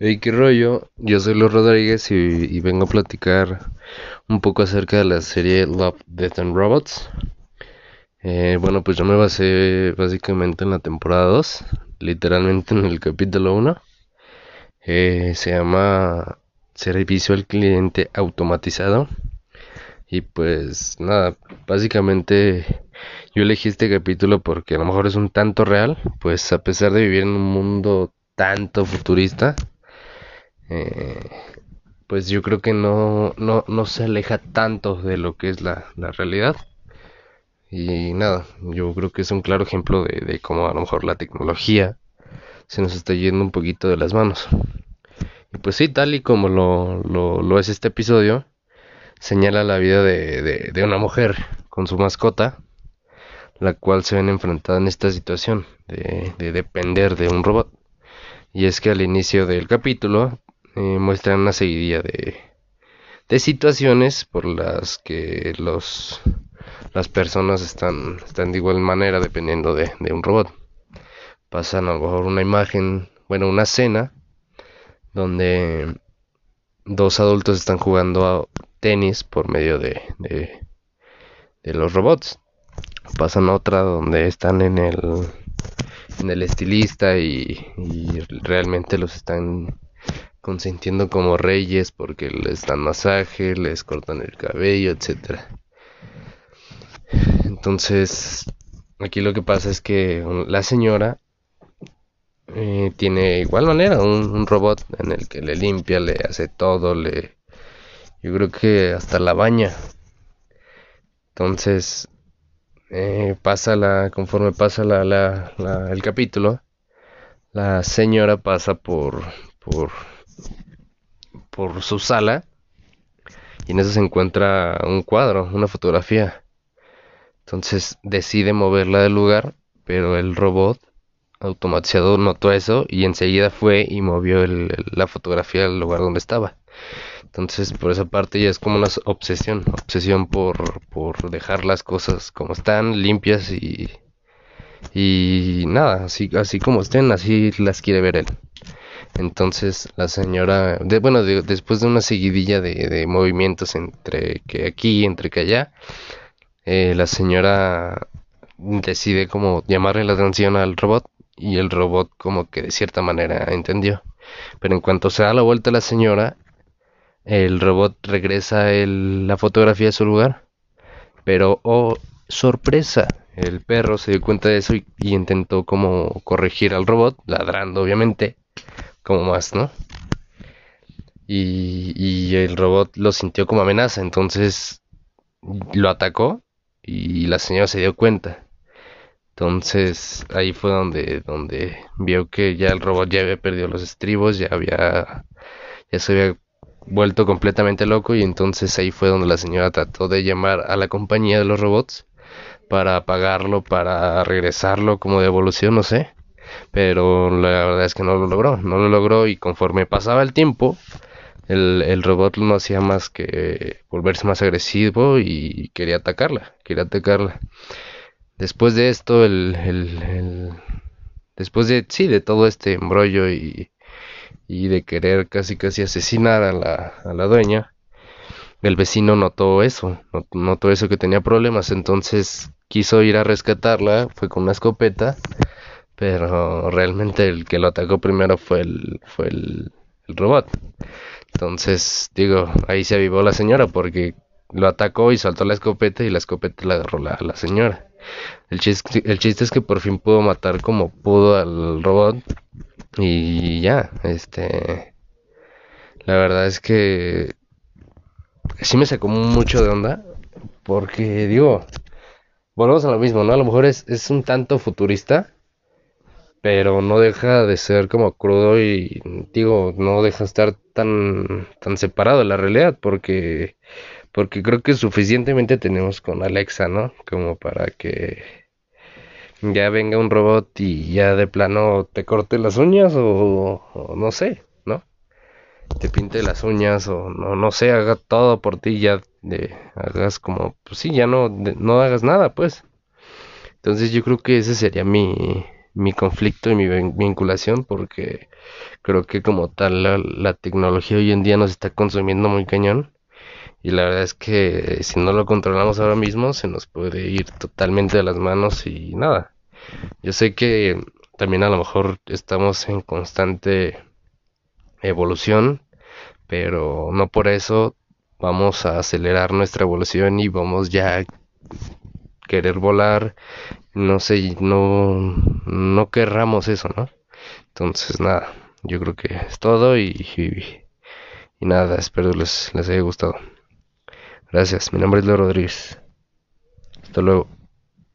Hey, qué rollo, yo soy Luis Rodríguez y, vengo a platicar un poco acerca de la serie Love, Death and Robots. Eh, bueno, pues yo me basé básicamente en la temporada 2, literalmente en el capítulo 1. Eh, se llama Servicio al Cliente Automatizado. Y pues nada, básicamente yo elegí este capítulo porque a lo mejor es un tanto real, pues a pesar de vivir en un mundo tanto futurista, eh, pues yo creo que no, no, no, se aleja tanto de lo que es la, la, realidad. Y nada, yo creo que es un claro ejemplo de, de cómo a lo mejor la tecnología se nos está yendo un poquito de las manos. Y pues sí, tal y como lo, lo, lo es este episodio, señala la vida de, de, de, una mujer con su mascota, la cual se ven enfrentada en esta situación de, de depender de un robot. Y es que al inicio del capítulo eh, muestran una seguidilla de, de situaciones por las que los las personas están, están de igual manera dependiendo de, de un robot. Pasan a lo mejor una imagen, bueno, una escena donde dos adultos están jugando a tenis por medio de, de, los robots. Pasan otra donde están en el en el estilista y realmente los están consintiendo como reyes porque les dan masaje, les cortan el cabello, etcétera. Entonces, aquí lo que pasa es que la señora eh, tiene igual manera un, robot en el que le limpia, le hace todo, le yo creo que hasta la baña. Entonces, eh, pasa la conforme pasa la, la, el capítulo, la señora pasa por por su sala y en eso se encuentra un cuadro, una fotografía. Entonces decide moverla del lugar, pero el robot automatizado notó eso y enseguida fue y movió la fotografía al lugar donde estaba. Entonces, por esa parte ya es como una obsesión, obsesión por, por dejar las cosas como están, limpias y, y nada, así, así como estén, así las quiere ver él. Entonces la señora, bueno, después de una seguidilla de, movimientos entre que aquí, entre que allá, eh, la señora decide como llamarle la atención al robot y el robot como que de cierta manera entendió. Pero en cuanto se da la vuelta la señora, el robot regresa la fotografía a su lugar. Pero, oh, sorpresa, el perro se dio cuenta de eso y intentó como corregir al robot, ladrando obviamente como más, ¿no? Y, y el robot lo sintió como amenaza, entonces lo atacó y la señora se dio cuenta. Entonces ahí fue donde, donde vio que ya el robot ya había perdido los estribos, ya había, ya se había vuelto completamente loco y entonces ahí fue donde la señora trató de llamar a la compañía de los robots para apagarlo, para regresarlo como devolución, no sé pero la verdad es que no lo logró, no lo logró y conforme pasaba el tiempo, el, robot no hacía más que volverse más agresivo y quería atacarla, quería atacarla. Después de esto, el, el, el después de, sí, de todo este embrollo y, y de querer casi casi asesinar a la, a la dueña, el vecino notó eso, notó eso que tenía problemas, entonces quiso ir a rescatarla, fue con una escopeta pero realmente el que lo atacó primero fue el, fue el, robot. Entonces, digo, ahí se avivó la señora porque lo atacó y saltó la escopeta y la escopeta la agarró la, la señora. El chiste, el chiste es que por fin pudo matar como pudo al robot y ya, este... La verdad es que sí me sacó mucho de onda porque digo, volvemos a lo mismo, ¿no? A lo mejor es, es un tanto futurista, pero no deja de ser como crudo y digo, no deja de estar tan, tan separado de la realidad porque, porque creo que suficientemente tenemos con Alexa, ¿no? Como para que ya venga un robot y ya de plano te corte las uñas o, no sé, ¿no? Te pinte las uñas o no, no sé, haga todo por ti, ya de, hagas como, pues sí, ya no, no hagas nada, pues. Entonces yo creo que ese sería mi, mi conflicto y mi vinculación porque creo que como tal la, la tecnología hoy en día nos está consumiendo muy cañón y la verdad es que si no lo controlamos ahora mismo se nos puede ir totalmente de las manos y nada. Yo sé que también a lo mejor estamos en constante evolución, pero no por eso vamos a acelerar nuestra evolución y vamos ya a querer volar, no sé, no, no querramos eso, ¿no? Entonces, nada, yo creo que es todo y, y, nada, espero les, les haya gustado. Gracias, mi nombre es Leo Rodríguez. Hasta luego.